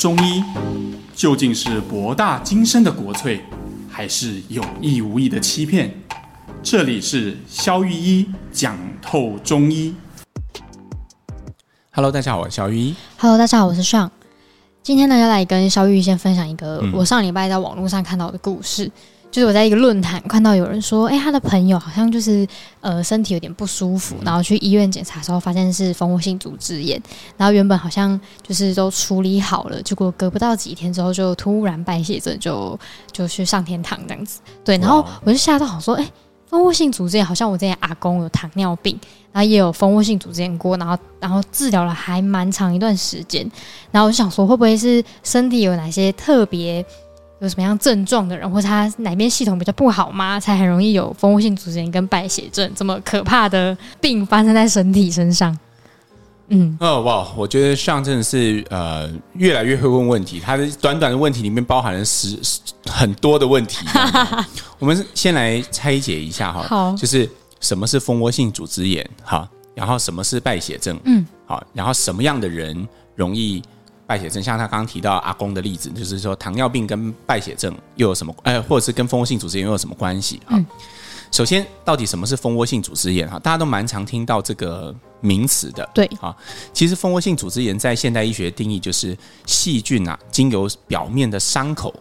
中医究竟是博大精深的国粹，还是有意无意的欺骗？这里是肖玉医讲透中医。Hello，大家好，我是肖玉医。Hello，大家好，我是尚。今天呢，要来跟肖玉医先分享一个我上礼拜在网络上看到的故事。嗯就是我在一个论坛看到有人说，哎、欸，他的朋友好像就是呃身体有点不舒服，然后去医院检查的时候发现是蜂窝性组织炎，然后原本好像就是都处理好了，结果隔不到几天之后就突然败血症，就就去上天堂这样子。对，然后我就吓到，好说，哎、欸，蜂窝性组织炎好像我之前阿公有糖尿病，然后也有蜂窝性组织炎过，然后然后治疗了还蛮长一段时间，然后我就想说，会不会是身体有哪些特别？有什么样症状的人，或者他哪边系统比较不好吗？才很容易有蜂窝性组织炎跟败血症这么可怕的病发生在身体身上？嗯，哦哇，我觉得上真的是呃越来越会问问题，他的短短的问题里面包含了十很多的问题。我们先来拆解一下哈，好，就是什么是蜂窝性组织炎？哈，然后什么是败血症？嗯，好，然后什么样的人容易？败血症，像他刚刚提到阿公的例子，就是说糖尿病跟败血症又有什么？哎，或者是跟蜂窝性组织炎又有什么关系啊？首先，到底什么是蜂窝性组织炎？哈，大家都蛮常听到这个名词的。对，啊，其实蜂窝性组织炎在现代医学定义就是细菌啊，经由表面的伤口，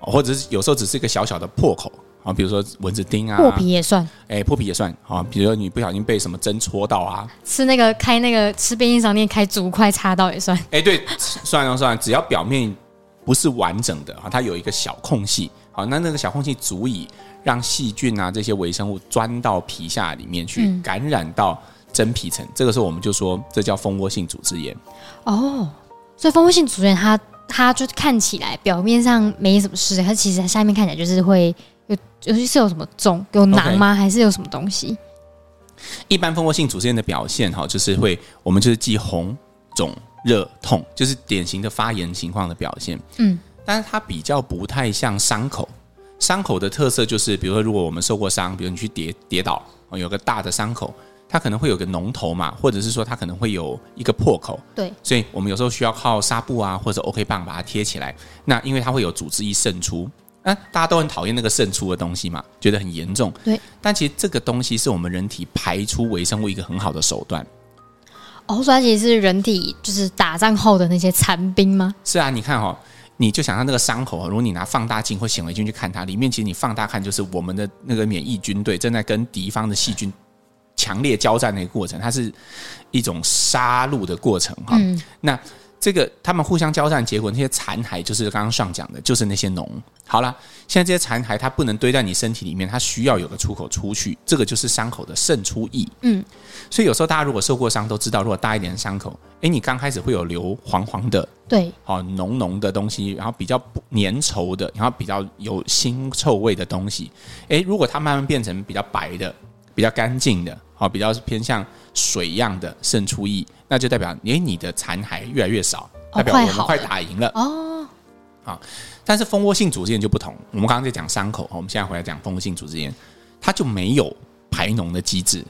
或者是有时候只是一个小小的破口。啊，比如说蚊子叮啊，破皮也算，哎、欸，破皮也算啊。比如说你不小心被什么针戳到啊，吃那个开那个吃便利商店开竹筷插到也算。哎、欸，对，算了算了，只要表面不是完整的啊，它有一个小空隙，好，那那个小空隙足以让细菌啊这些微生物钻到皮下里面去，感染到真皮层，嗯、这个时候我们就说这叫蜂窝性组织炎。哦，所以蜂窝性组织炎它它就看起来表面上没什么事，它其实它下面看起来就是会。有，就是有什么肿，有囊吗.还是有什么东西？一般蜂窝性组织炎的表现，哈，就是会，我们就是既红、肿、热、痛，就是典型的发炎情况的表现。嗯，但是它比较不太像伤口。伤口的特色就是，比如说，如果我们受过伤，比如你去跌跌倒，有个大的伤口，它可能会有个脓头嘛，或者是说它可能会有一个破口。对，所以我们有时候需要靠纱布啊，或者 OK 棒把它贴起来。那因为它会有组织液渗出。那大家都很讨厌那个渗出的东西嘛，觉得很严重。对，但其实这个东西是我们人体排出微生物一个很好的手段。哦，所以它其实是人体就是打仗后的那些残兵吗？是啊，你看哈、哦，你就想象那个伤口，如果你拿放大镜或显微镜去看它，里面其实你放大看就是我们的那个免疫军队正在跟敌方的细菌强烈交战的一个过程，它是一种杀戮的过程哈。嗯，那。这个他们互相交战，结果那些残骸就是刚刚上讲的，就是那些脓。好了，现在这些残骸它不能堆在你身体里面，它需要有个出口出去，这个就是伤口的渗出液。嗯，所以有时候大家如果受过伤都知道，如果大一点的伤口，诶，你刚开始会有流黄黄的，对，好浓浓的东西，然后比较不粘稠的，然后比较有腥臭味的东西。诶，如果它慢慢变成比较白的、比较干净的，好，比较偏向水样的渗出液。那就代表，诶，你的残骸越来越少，代表我们快打赢了哦。好，但是蜂窝性组织炎就不同。我们刚刚在讲伤口，我们现在回来讲蜂窝性组织炎，它就没有排脓的机制，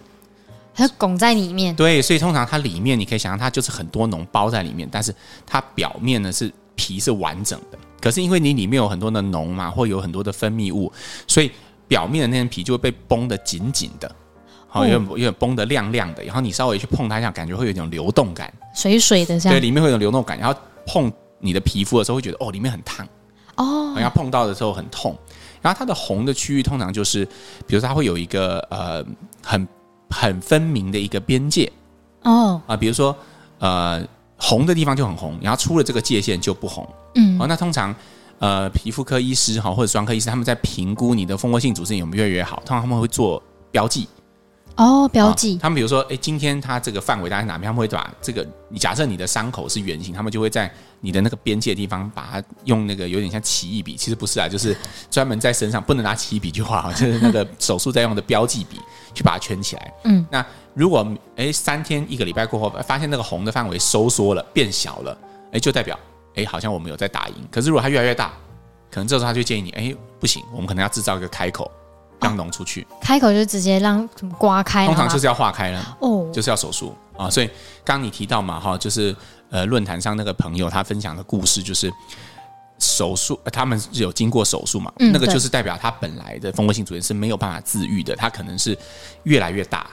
它拱在里面。对，所以通常它里面你可以想象，它就是很多脓包在里面，但是它表面呢是皮是完整的。可是因为你里面有很多的脓嘛，或有很多的分泌物，所以表面的那层皮就会被绷得紧紧的。好，有点有点绷得亮亮的，然后你稍微去碰它一下，感觉会有一种流动感，水水的这样。对，里面会有流动感，然后碰你的皮肤的时候会觉得哦，里面很烫哦，然后碰到的时候很痛。然后它的红的区域通常就是，比如说它会有一个呃很很分明的一个边界哦啊，比如说呃红的地方就很红，然后出了这个界限就不红。嗯，哦，那通常呃皮肤科医师哈或者专科医师他们在评估你的蜂窝性组织炎有没有越来越好，通常他们会做标记。哦，标记、啊。他们比如说，哎，今天它这个范围大概哪边？他们会把这个，你假设你的伤口是圆形，他们就会在你的那个边界的地方，把它用那个有点像奇异笔，其实不是啊，就是专门在身上不能拿奇异笔去画，就是那个手术在用的标记笔去把它圈起来。嗯，那如果哎三天一个礼拜过后，发现那个红的范围收缩了，变小了，哎，就代表哎好像我们有在打赢。可是如果它越来越大，可能这时候他就建议你，哎，不行，我们可能要制造一个开口。让脓出去。开口就直接让什么刮开，通常就是要化开了哦，就是要手术啊。所以刚刚你提到嘛，哈，就是呃论坛上那个朋友他分享的故事，就是手术，他们有经过手术嘛，嗯，那个就是代表他本来的蜂窝性组织是没有办法自愈的，他可能是越来越大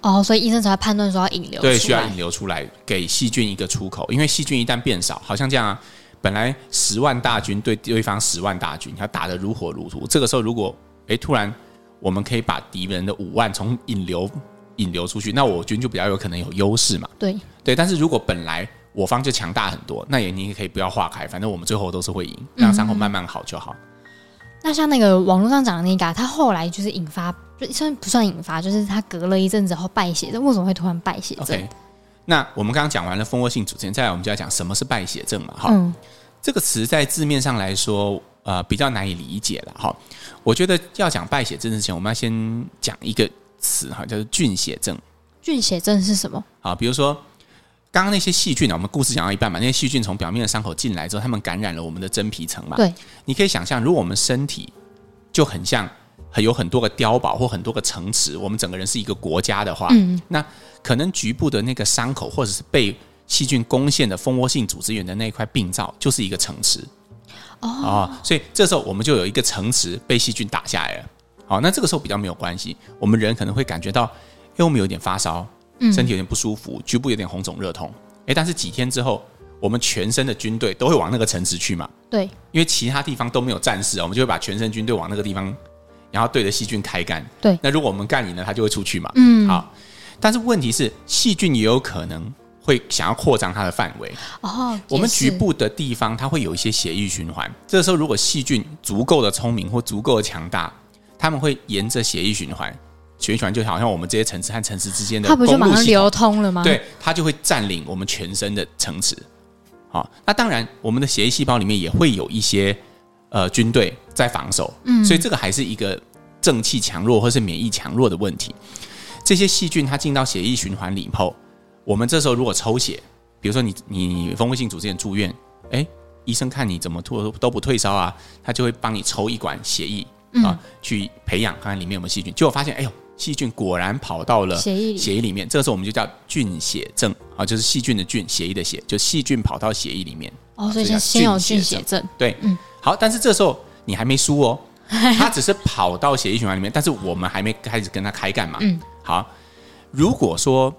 哦，所以医生才会判断说要引流，对，需要引流出来给细菌一个出口，因为细菌一旦变少，好像这样啊。本来十万大军对对方十万大军，他打得如火如荼。这个时候，如果诶突然我们可以把敌人的五万从引流引流出去，那我军就比较有可能有优势嘛。对对，但是如果本来我方就强大很多，那也你也可以不要化开，反正我们最后都是会赢，让伤口慢慢好就好。嗯、那像那个网络上讲的那个，他后来就是引发，就算不算引发，就是他隔了一阵子后败血症，为什么会突然败血症？Okay. 那我们刚刚讲完了蜂窝性组织，再来我们就要讲什么是败血症嘛？哈、嗯，这个词在字面上来说，呃，比较难以理解了。哈，我觉得要讲败血症之前，我们要先讲一个词哈，叫做菌血症。菌血症是什么？啊，比如说刚刚那些细菌呢，我们故事讲到一半嘛，那些细菌从表面的伤口进来之后，它们感染了我们的真皮层嘛。对，你可以想象，如果我们身体就很像。很有很多个碉堡或很多个城池，我们整个人是一个国家的话，嗯，那可能局部的那个伤口，或者是被细菌攻陷的蜂窝性组织源的那一块病灶，就是一个城池。哦，哦，所以这时候我们就有一个城池被细菌打下来了。好，那这个时候比较没有关系，我们人可能会感觉到，因为我们有点发烧，身体有点不舒服，局部有点红肿热痛。诶，但是几天之后，我们全身的军队都会往那个城池去嘛？对，因为其他地方都没有战士，我们就会把全身军队往那个地方。然后对着细菌开干，对，那如果我们干你呢，它就会出去嘛。嗯，好，但是问题是，细菌也有可能会想要扩张它的范围。哦，我们局部的地方，它会有一些血液循环。这个时候，如果细菌足够的聪明或足够的强大，他们会沿着血液循环，血液循环就好像我们这些城池和城市之间的，它不就马上流通了吗？对，它就会占领我们全身的城池。好，那当然，我们的血液细胞里面也会有一些。呃，军队在防守，嗯，所以这个还是一个正气强弱或是免疫强弱的问题。这些细菌它进到血液循环里以后，我们这时候如果抽血，比如说你你蜂窝性组织炎住院，哎，医生看你怎么吐都不退烧啊，他就会帮你抽一管血液啊，去培养看看里面有没有细菌。结果发现，哎呦，细菌果然跑到了血液血液里面，这个时候我们就叫菌血症啊，就是细菌的菌，血液的血，就细菌跑到血液里面。哦，所以叫先有菌血症，对，嗯。好，但是这时候你还没输哦，他只是跑到血液循环里面，但是我们还没开始跟他开干嘛？嗯，好，如果说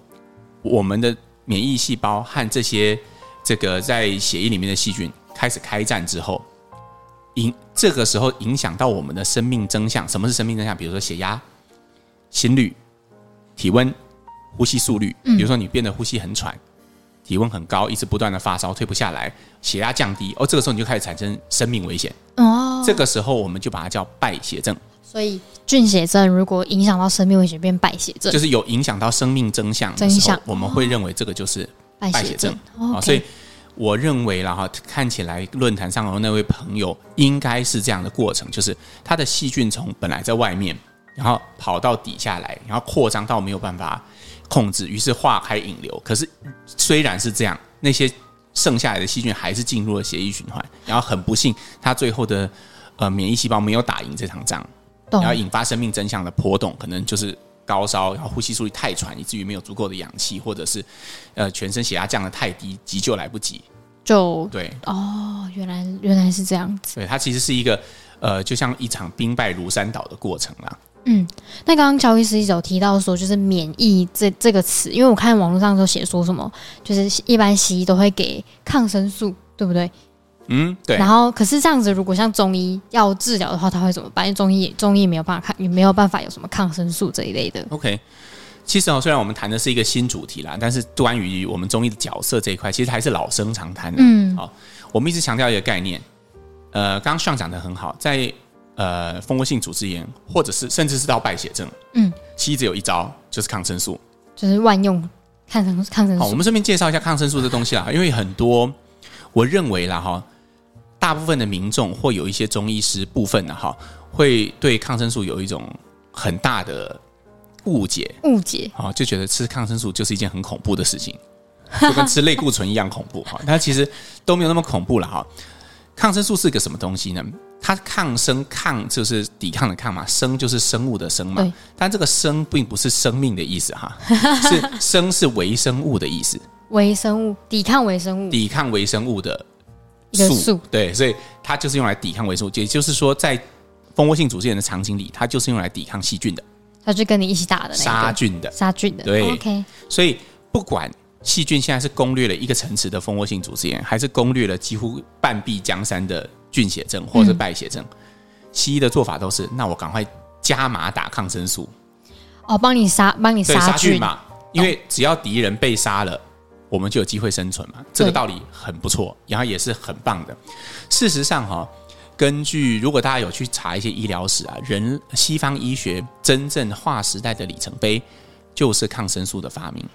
我们的免疫细胞和这些这个在血液里面的细菌开始开战之后，影这个时候影响到我们的生命征象，什么是生命征象？比如说血压、心率、体温、呼吸速率，比如说你变得呼吸很喘。体温很高，一直不断的发烧，退不下来，血压降低，哦，这个时候你就开始产生生命危险。哦，这个时候我们就把它叫败血症。所以菌血症如果影响到生命危险，变败血症，就是有影响到生命真相的时候，我们会认为这个就是败血症。啊，所以我认为了哈，看起来论坛上的那位朋友应该是这样的过程，就是他的细菌从本来在外面，然后跑到底下来，然后扩张到没有办法。控制，于是化开引流。可是虽然是这样，那些剩下来的细菌还是进入了血液循环。然后很不幸，他最后的呃免疫细胞没有打赢这场仗，然后引发生命真相的波动，可能就是高烧，然后呼吸速率太喘，以至于没有足够的氧气，或者是呃全身血压降得太低，急救来不及。就对哦，原来原来是这样子。对，它其实是一个呃，就像一场兵败如山倒的过程啦。嗯，那刚刚乔医师一直有提到说，就是免疫这这个词，因为我看网络上都写说什么，就是一般西医都会给抗生素，对不对？嗯，对。然后，可是这样子，如果像中医要治疗的话，他会怎么办？因为中医中医没有办法看，也没有办法有什么抗生素这一类的。OK，其实哦，虽然我们谈的是一个新主题啦，但是关于我们中医的角色这一块，其实还是老生常谈的。嗯，好，我们一直强调一个概念，呃，刚刚上讲的很好，在。呃，蜂窝性组织炎，或者是甚至是到败血症，嗯，西医只有一招，就是抗生素，就是万用抗生抗生素。好，我们顺便介绍一下抗生素这东西啦，因为很多我认为啦哈，大部分的民众或有一些中医师部分的哈，会对抗生素有一种很大的误解，误解啊，就觉得吃抗生素就是一件很恐怖的事情，就跟吃类固醇一样恐怖哈，但其实都没有那么恐怖了哈。抗生素是个什么东西呢？它抗生抗就是抵抗的抗嘛，生就是生物的生嘛。但这个生并不是生命的意思哈，是生是微生物的意思。微生物抵抗微生物，抵抗微生物的一个素。对，所以它就是用来抵抗微生物。也就是说，在蜂窝性组织炎的场景里，它就是用来抵抗细菌的。它就跟你一起打的那个杀菌的，杀菌的。对，OK。所以不管。细菌现在是攻略了一个层次的蜂窝性组织炎，还是攻略了几乎半壁江山的菌血症或者是败血症？嗯、西医的做法都是，那我赶快加码打抗生素，哦，帮你杀，帮你杀菌，菌嘛。因为只要敌人被杀了，我们就有机会生存嘛。这个道理很不错，然后也是很棒的。事实上，哈，根据如果大家有去查一些医疗史啊，人西方医学真正划时代的里程碑，就是抗生素的发明。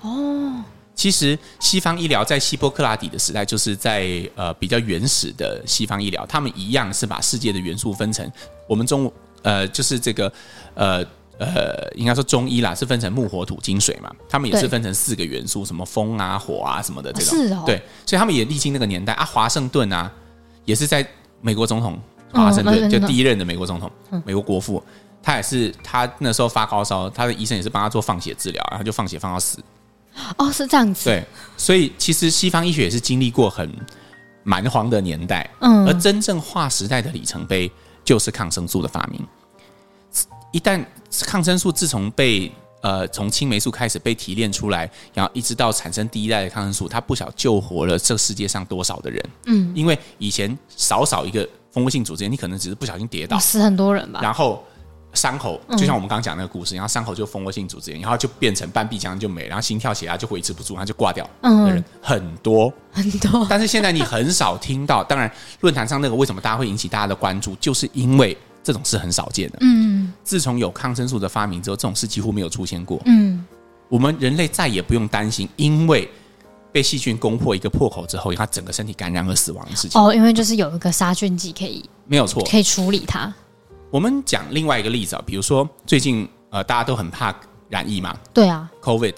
哦，其实西方医疗在希波克拉底的时代，就是在呃比较原始的西方医疗，他们一样是把世界的元素分成我们中呃就是这个呃呃应该说中医啦，是分成木火土金水嘛，他们也是分成四个元素，什么风啊火啊什么的这种，是哦，对，所以他们也历经那个年代啊，华盛顿啊也是在美国总统华盛顿就第一任的美国总统，美国国父，他也是他那时候发高烧，他的医生也是帮他做放血治疗，然后就放血放到死。哦，是这样子。对，所以其实西方医学也是经历过很蛮荒的年代，嗯，而真正划时代的里程碑就是抗生素的发明。一旦抗生素自从被呃从青霉素开始被提炼出来，然后一直到产生第一代的抗生素，它不晓救活了这世界上多少的人，嗯，因为以前少少一个蜂窝性组织炎，你可能只是不小心跌倒，死很多人吧，然后。伤口就像我们刚刚讲那个故事，然后伤口就蜂窝性组织炎，然后就变成半壁江就没，然后心跳血压就维持不住，然后就挂掉的人很多。很多。但是现在你很少听到，当然论坛上那个为什么大家会引起大家的关注，就是因为这种事很少见的。嗯，自从有抗生素的发明之后，这种事几乎没有出现过。嗯，我们人类再也不用担心，因为被细菌攻破一个破口之后，它整个身体感染而死亡的事情。哦，因为就是有一个杀菌剂可以，没有错，可以处理它。我们讲另外一个例子啊，比如说最近呃大家都很怕染疫嘛，对啊，COVID。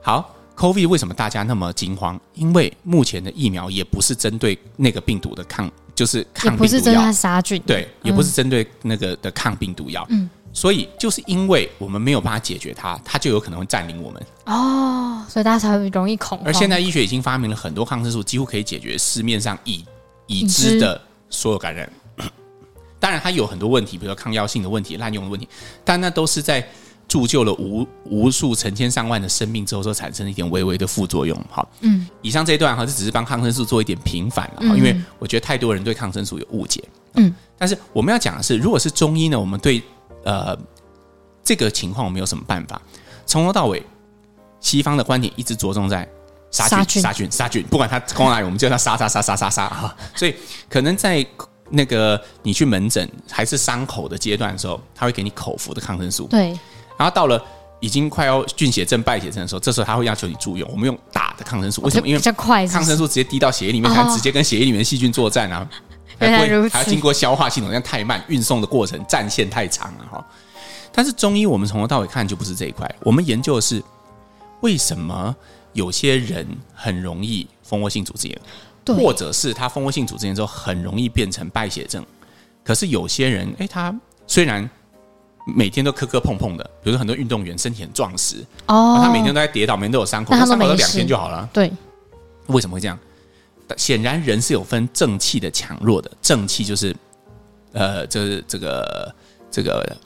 好，COVID 为什么大家那么惊慌？因为目前的疫苗也不是针对那个病毒的抗，就是抗病毒药，不是针对它杀菌，对，也不是针对那个的抗病毒药。嗯，所以就是因为我们没有办法解决它，它就有可能会占领我们。哦，所以大家才会容易恐慌。而现在医学已经发明了很多抗生素，几乎可以解决市面上已已知的所有感染。当然，它有很多问题，比如说抗药性的问题、滥用的问题，但那都是在铸就了无无数成千上万的生命之后所产生的一点微微的副作用。好，嗯，以上这一段哈，就只是帮抗生素做一点平反了哈，因为我觉得太多人对抗生素有误解。嗯，但是我们要讲的是，如果是中医呢，我们对呃这个情况我们有什么办法？从头到尾，西方的观点一直着重在杀菌、杀菌、杀菌，不管它攻哪里，我们就叫它杀杀杀杀杀杀哈。所以可能在那个你去门诊还是伤口的阶段的时候，他会给你口服的抗生素。对，然后到了已经快要菌血症、败血症的时候，这时候他会要求你住院。我们用打的抗生素，为什么？因为抗生素直接滴到血液里面，它直接跟血液里面的细菌作战啊，原来如此还要经过消化系统，这样太慢，运送的过程战线太长了哈。但是中医我们从头到尾看就不是这一块，我们研究的是为什么有些人很容易蜂窝性组织炎。或者是他蜂窝性组织炎之后很容易变成败血症，可是有些人，哎，他虽然每天都磕磕碰碰的，比如说很多运动员身体很壮实，哦，他每天都在跌倒，每天都有伤口，那伤口都两天就好了。对，为什么会这样？显然人是有分正气的强弱的，正气就是呃，就是这个这个。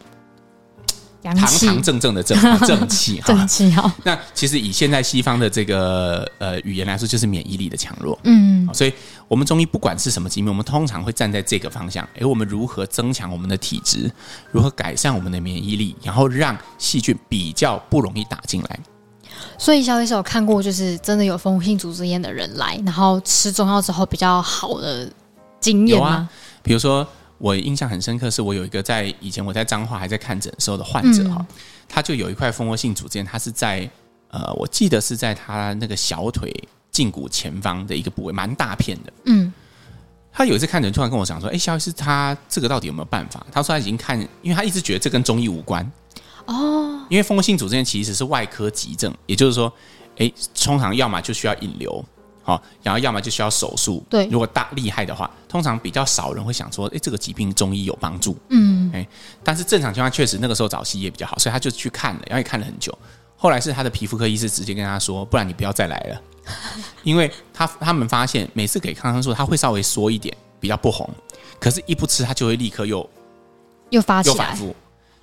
堂堂正正的正正气 哈，正气哈。那其实以现在西方的这个呃语言来说，就是免疫力的强弱。嗯，所以我们中医不管是什么疾病，我们通常会站在这个方向。哎，我们如何增强我们的体质？如何改善我们的免疫力？然后让细菌比较不容易打进来。所以，肖医生有看过，就是真的有蜂窝性组织炎的人来，然后吃中药之后比较好的经验吗？啊、比如说。我印象很深刻，是我有一个在以前我在彰化还在看诊时候的患者哈，嗯、他就有一块蜂窝性组织炎，他是在呃，我记得是在他那个小腿胫骨前方的一个部位，蛮大片的。嗯，他有一次看诊，突然跟我讲说：“哎，肖医师，他这个到底有没有办法？”他说他已经看，因为他一直觉得这跟中医无关哦，因为蜂窝性组织炎其实是外科急症，也就是说，哎，通常要么就需要引流，好，然后要么就需要手术。对，如果大厉害的话，通常比较少人会想说，哎，这个疾病中医有帮助。嗯，哎，但是正常情况确实那个时候找西医也比较好，所以他就去看了，然后也看了很久。后来是他的皮肤科医师直接跟他说，不然你不要再来了，因为他他们发现每次给抗生素，他会稍微缩一点，比较不红，可是一不吃他就会立刻又又发又反复，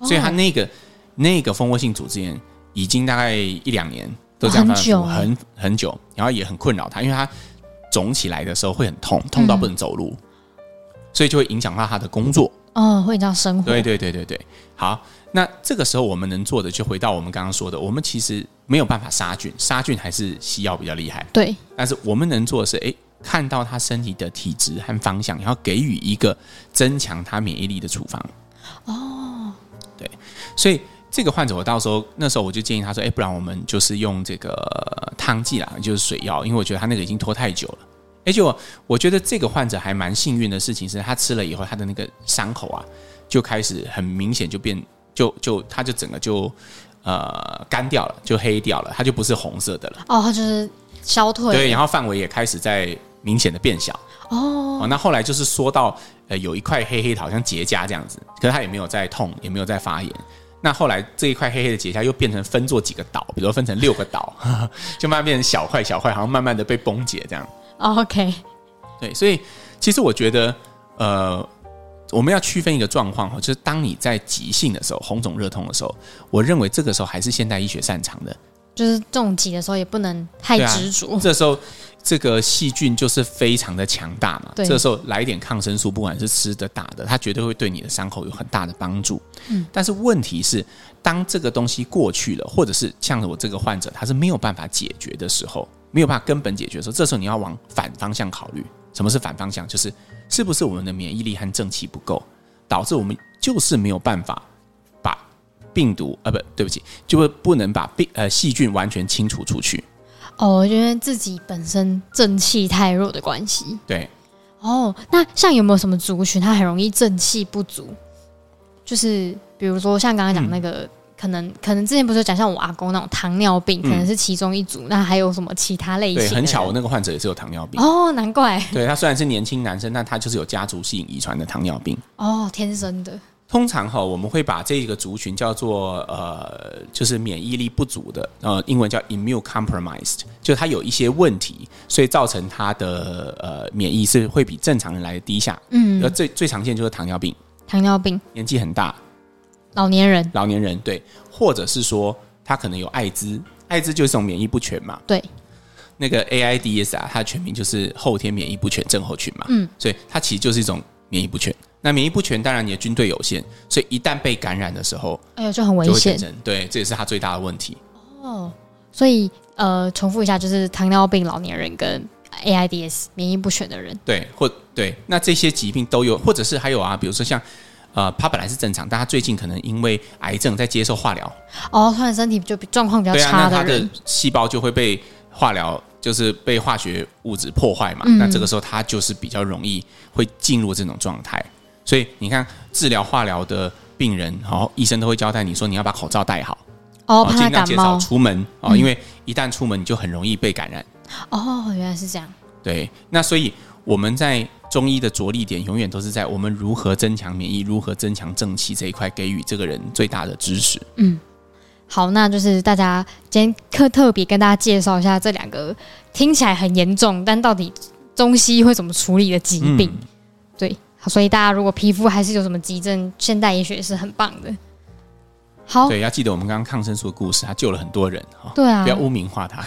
所以他那个、哦、那个蜂窝性组织炎已经大概一两年。都这样很久，很很久，然后也很困扰他，因为他肿起来的时候会很痛，痛到不能走路，嗯、所以就会影响到他的工作。哦，会影响生活。对对对对对。好，那这个时候我们能做的，就回到我们刚刚说的，我们其实没有办法杀菌，杀菌还是西药比较厉害。对。但是我们能做的是，哎，看到他身体的体质和方向，然后给予一个增强他免疫力的处方。哦。对，所以。这个患者，我到时候那时候我就建议他说：“哎，不然我们就是用这个汤剂啦，就是水药，因为我觉得他那个已经拖太久了。”而且我我觉得这个患者还蛮幸运的事情是他吃了以后，他的那个伤口啊就开始很明显就变，就就他就整个就呃干掉了，就黑掉了，它就不是红色的了。哦，它就是消退。对，然后范围也开始在明显的变小。哦，哦，那后来就是说到呃有一块黑黑的，好像结痂这样子，可是他也没有在痛，也没有在发炎。那后来这一块黑黑的结痂又变成分做几个岛，比如分成六个岛，就慢慢变成小块小块，好像慢慢的被崩解这样。OK，对，所以其实我觉得，呃，我们要区分一个状况哈，就是当你在急性的时候，红肿热痛的时候，我认为这个时候还是现代医学擅长的。就是重疾的时候也不能太执着。这时候这个细菌就是非常的强大嘛。对。这时候来一点抗生素，不管是吃的打的，它绝对会对你的伤口有很大的帮助。嗯。但是问题是，当这个东西过去了，或者是像我这个患者，他是没有办法解决的时候，没有办法根本解决的时候，这时候你要往反方向考虑。什么是反方向？就是是不是我们的免疫力和正气不够，导致我们就是没有办法。病毒啊，不对不起，就会不能把病呃细菌完全清除出去。哦，因为自己本身正气太弱的关系。对。哦，那像有没有什么族群，它很容易正气不足？就是比如说像刚刚讲那个，嗯、可能可能之前不是讲像我阿公那种糖尿病，可能是其中一组。嗯、那还有什么其他类型？对，很巧，我那个患者也是有糖尿病。哦，难怪。对，他虽然是年轻男生，但他就是有家族性遗传的糖尿病。哦，天生的。通常哈，我们会把这个族群叫做呃，就是免疫力不足的，呃，英文叫 immune compromised，就他有一些问题，所以造成他的呃免疫是会比正常人来的低下。嗯，而最最常见就是糖尿病，糖尿病年纪很大，老年人，老年人对，或者是说他可能有艾滋，艾滋就是一种免疫不全嘛。对，那个 AIDS 啊，它的全名就是后天免疫不全症候群嘛。嗯，所以它其实就是一种免疫不全。那免疫不全，当然你的军队有限，所以一旦被感染的时候，哎呦就很危险。对，这也是他最大的问题。哦，所以呃，重复一下，就是糖尿病老年人跟 AIDS 免疫不全的人，对，或对，那这些疾病都有，或者是还有啊，比如说像呃，他本来是正常，但他最近可能因为癌症在接受化疗，哦，突然身体就状况比较差的，对啊，那他的细胞就会被化疗。就是被化学物质破坏嘛，嗯、那这个时候他就是比较容易会进入这种状态。所以你看，治疗化疗的病人，好，医生都会交代你说，你要把口罩戴好，哦，尽量减少出门哦，因为一旦出门，你就很容易被感染。哦，原来是这样。对，那所以我们在中医的着力点，永远都是在我们如何增强免疫、如何增强正气这一块，给予这个人最大的支持。嗯。好，那就是大家今天特特别跟大家介绍一下这两个听起来很严重，但到底中西医会怎么处理的疾病。嗯、对，所以大家如果皮肤还是有什么急症，现代医学是很棒的。好，对，要记得我们刚刚抗生素的故事，他救了很多人哈。对啊，不要污名化他。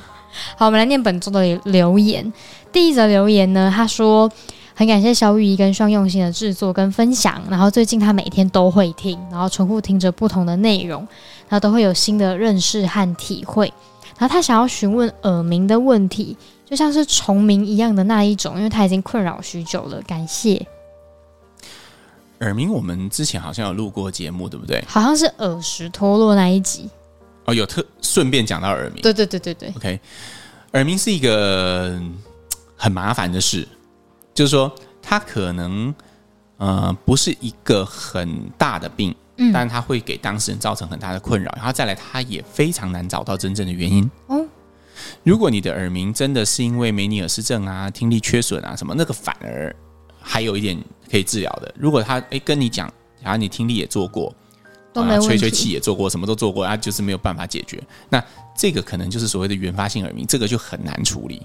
好，我们来念本周的留言。第一则留言呢，他说。很感谢萧御医跟双用心的制作跟分享，然后最近他每天都会听，然后重复听着不同的内容，然后都会有新的认识和体会。然后他想要询问耳鸣的问题，就像是虫鸣一样的那一种，因为他已经困扰许久了。感谢。耳鸣，我们之前好像有录过节目，对不对？好像是耳石脱落那一集。哦，有特顺便讲到耳鸣。对对对对对。OK，耳鸣是一个很麻烦的事。就是说，它可能呃不是一个很大的病，嗯，但它会给当事人造成很大的困扰。然后再来，它也非常难找到真正的原因。哦，如果你的耳鸣真的是因为梅尼尔氏症啊、听力缺损啊什么，那个反而还有一点可以治疗的。如果他哎跟你讲，然后你听力也做过，都没问题，吹吹气也做过，什么都做过，啊就是没有办法解决。那这个可能就是所谓的原发性耳鸣，这个就很难处理。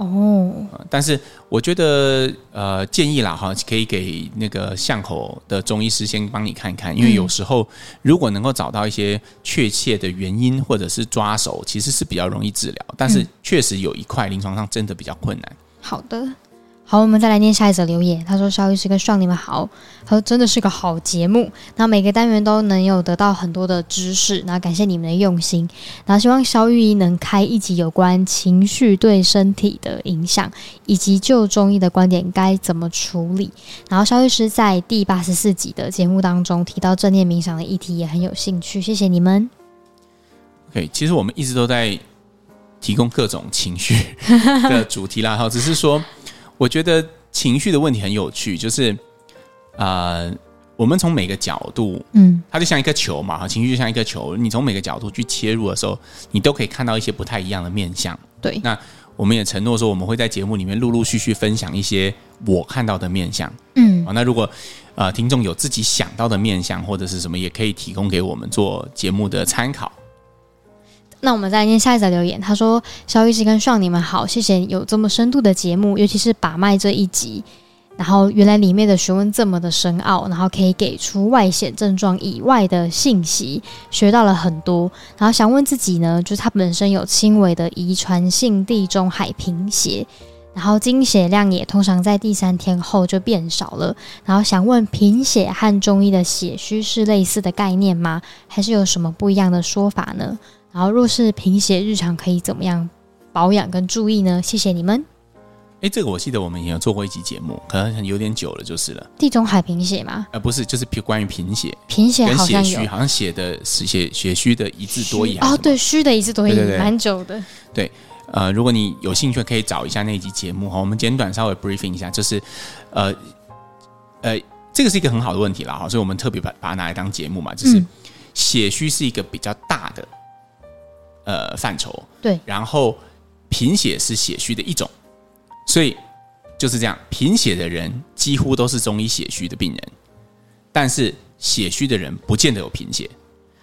哦、呃，但是我觉得呃建议啦哈，可以给那个巷口的中医师先帮你看看，因为有时候如果能够找到一些确切的原因或者是抓手，其实是比较容易治疗。但是确实有一块临床上真的比较困难。好的。好，我们再来念下一则留言。他说：“肖医师跟爽你们好，他说真的是个好节目。那每个单元都能有得到很多的知识，那感谢你们的用心。然后希望肖玉医能开一集有关情绪对身体的影响，以及就中医的观点该怎么处理。然后肖律师在第八十四集的节目当中提到正念冥想的议题，也很有兴趣。谢谢你们。OK，其实我们一直都在提供各种情绪的主题啦，哈，只是说。”我觉得情绪的问题很有趣，就是，呃，我们从每个角度，嗯，它就像一个球嘛，哈，情绪就像一个球，你从每个角度去切入的时候，你都可以看到一些不太一样的面相。对，那我们也承诺说，我们会在节目里面陆陆续续分享一些我看到的面相。嗯，那如果呃听众有自己想到的面相或者是什么，也可以提供给我们做节目的参考。那我们再念下一则留言，他说：“肖医师跟爽，你们好，谢谢有这么深度的节目，尤其是把脉这一集。然后原来里面的学问这么的深奥，然后可以给出外显症状以外的信息，学到了很多。然后想问自己呢，就是他本身有轻微的遗传性地中海贫血，然后经血量也通常在第三天后就变少了。然后想问贫血和中医的血虚是类似的概念吗？还是有什么不一样的说法呢？”然后，若是贫血，日常可以怎么样保养跟注意呢？谢谢你们。哎，这个我记得我们也有做过一集节目，可能有点久了，就是了。地中海贫血吗？呃，不是，就是关于贫血。贫血好像有，好像写的是血血虚的一字多义还是哦，对，虚的一字多义，蛮久的。对，呃，如果你有兴趣，可以找一下那一集节目哈。我们简短稍微 briefing 一下，就是呃呃，这个是一个很好的问题了哈，所以我们特别把把它拿来当节目嘛，就是、嗯、血虚是一个比较大的。呃，范畴对，然后贫血是血虚的一种，所以就是这样，贫血的人几乎都是中医血虚的病人，但是血虚的人不见得有贫血，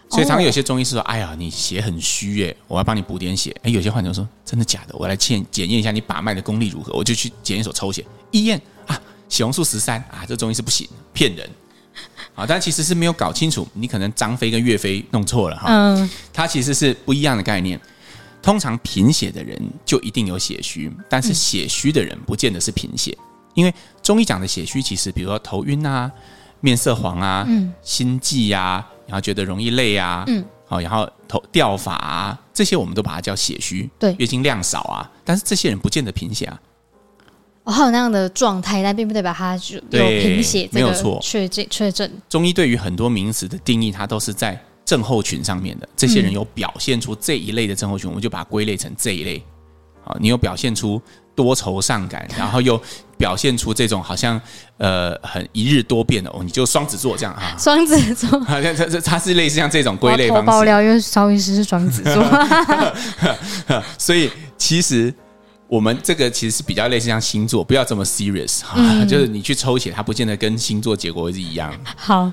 所以常常有些中医是说：“哎呀，你血很虚耶，我要帮你补点血。”哎，有些患者说：“真的假的？我来检检验一下你把脉的功力如何。”我就去检验所抽血，一验啊，血红素十三啊，这中医是不行，骗人。啊，但其实是没有搞清楚，你可能张飞跟岳飞弄错了哈。嗯，它其实是不一样的概念。通常贫血的人就一定有血虚，但是血虚的人不见得是贫血，因为中医讲的血虚，其实比如说头晕啊、面色黄啊、嗯、心悸啊，然后觉得容易累啊，嗯，好，然后头掉发啊，这些我们都把它叫血虚。对，月经量少啊，但是这些人不见得贫血啊。哦，还有那样的状态，但并不代表他就有贫血，没有错，确诊确诊。中医对于很多名词的定义，它都是在症候群上面的。这些人有表现出这一类的症候群，嗯、我们就把它归类成这一类。好，你有表现出多愁善感，然后又表现出这种好像呃很一日多变的哦，你就双子座这样啊。双子座，它它它它是类似像这种归类方式。爆料，因为邵医师是双子座，所以其实。我们这个其实是比较类似像星座，不要这么 serious 哈、就是你去抽血，它不见得跟星座结果是一样。好。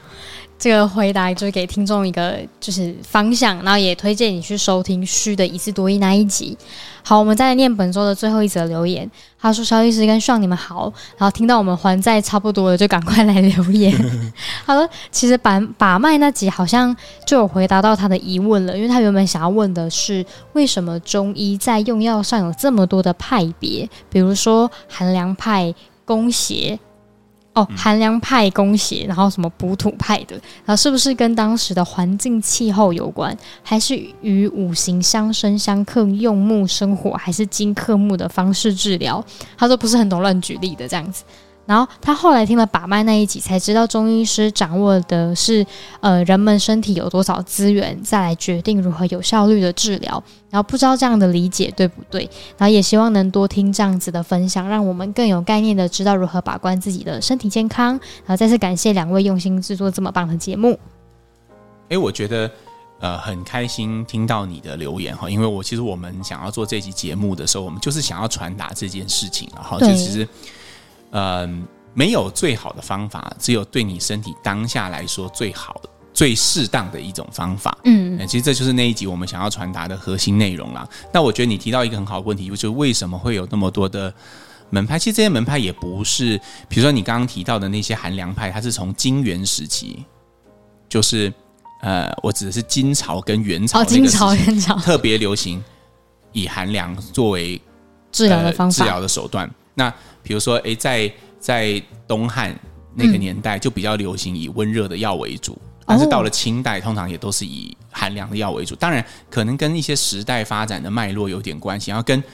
这个回答就是给听众一个就是方向，然后也推荐你去收听虚的一字多义那一集。好，我们再来念本周的最后一则留言。他说：“肖医师跟爽你们好。”然后听到我们还债差不多了，就赶快来留言。他说：“其实把把脉那集好像就有回答到他的疑问了，因为他原本想要问的是为什么中医在用药上有这么多的派别，比如说寒凉派、攻邪。”哦，寒凉派攻邪，然后什么补土派的，然后是不是跟当时的环境气候有关，还是与五行相生相克，用木生火，还是金克木的方式治疗？他说不是很懂，乱举例的这样子。然后他后来听了把脉那一集，才知道中医师掌握的是，呃，人们身体有多少资源，再来决定如何有效率的治疗。然后不知道这样的理解对不对？然后也希望能多听这样子的分享，让我们更有概念的知道如何把关自己的身体健康。然后再次感谢两位用心制作这么棒的节目。诶，我觉得。呃，很开心听到你的留言哈，因为我其实我们想要做这期节目的时候，我们就是想要传达这件事情，然后就其实，呃，没有最好的方法，只有对你身体当下来说最好的。最适当的一种方法，嗯，其实这就是那一集我们想要传达的核心内容啦。那我觉得你提到一个很好的问题，就是为什么会有那么多的门派？其实这些门派也不是，比如说你刚刚提到的那些寒凉派，它是从金元时期，就是呃，我指的是金朝跟元朝，金朝元朝特别流行以寒凉作为治疗的方法、治疗的手段。那比如说，诶，在在东汉那个年代，就比较流行以温热的药为主。但是到了清代，通常也都是以寒凉的药为主。当然，可能跟一些时代发展的脉络有点关系，然后跟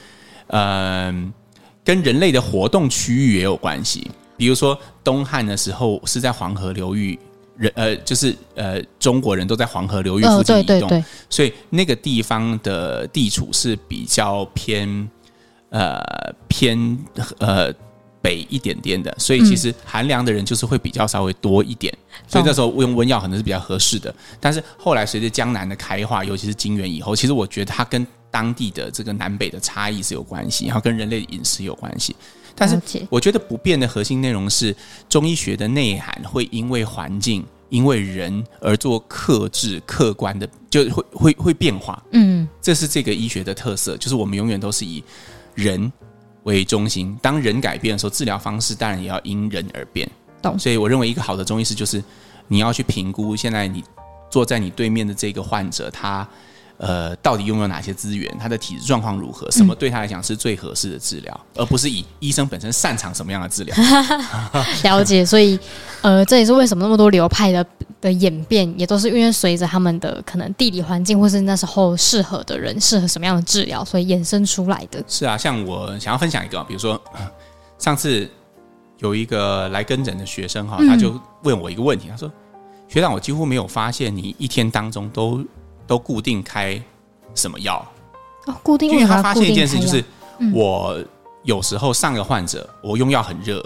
呃跟人类的活动区域也有关系。比如说东汉的时候是在黄河流域，人呃就是呃中国人都在黄河流域附近移动，所以那个地方的地处是比较偏呃偏呃。北一点点的，所以其实寒凉的人就是会比较稍微多一点，嗯、所以那时候用温药可能是比较合适的。但是后来随着江南的开化，尤其是金元以后，其实我觉得它跟当地的这个南北的差异是有关系，然后跟人类的饮食有关系。但是我觉得不变的核心内容是中医学的内涵会因为环境、因为人而做克制、客观的，就会会会变化。嗯，这是这个医学的特色，就是我们永远都是以人。为中心，当人改变的时候，治疗方式当然也要因人而变。懂。所以我认为一个好的中医师就是你要去评估现在你坐在你对面的这个患者，他呃到底拥有哪些资源，他的体质状况如何，什么对他来讲是最合适的治疗，嗯、而不是以医生本身擅长什么样的治疗。了解。所以呃，这也是为什么那么多流派的。的演变也都是因为随着他们的可能地理环境，或是那时候适合的人适合什么样的治疗，所以衍生出来的。是啊，像我想要分享一个，比如说上次有一个来跟诊的学生哈，他就问我一个问题，他说：“学长，我几乎没有发现你一天当中都都固定开什么药？”哦，固定，因为他发现一件事，就是我有时候上个患者，我用药很热，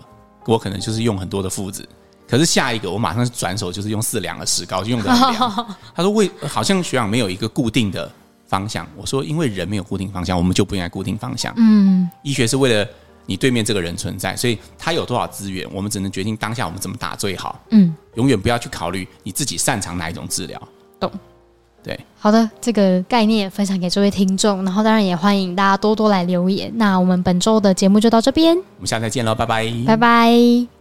我可能就是用很多的附子。可是下一个我马上转手就是用四两的石膏，就用的很凉。他说为好像学长没有一个固定的方向。我说因为人没有固定方向，我们就不应该固定方向。嗯，医学是为了你对面这个人存在，所以他有多少资源，我们只能决定当下我们怎么打最好。嗯，永远不要去考虑你自己擅长哪一种治疗。懂。对，好的，这个概念分享给这位听众，然后当然也欢迎大家多多来留言。那我们本周的节目就到这边，我们下次再见喽，拜拜，拜拜。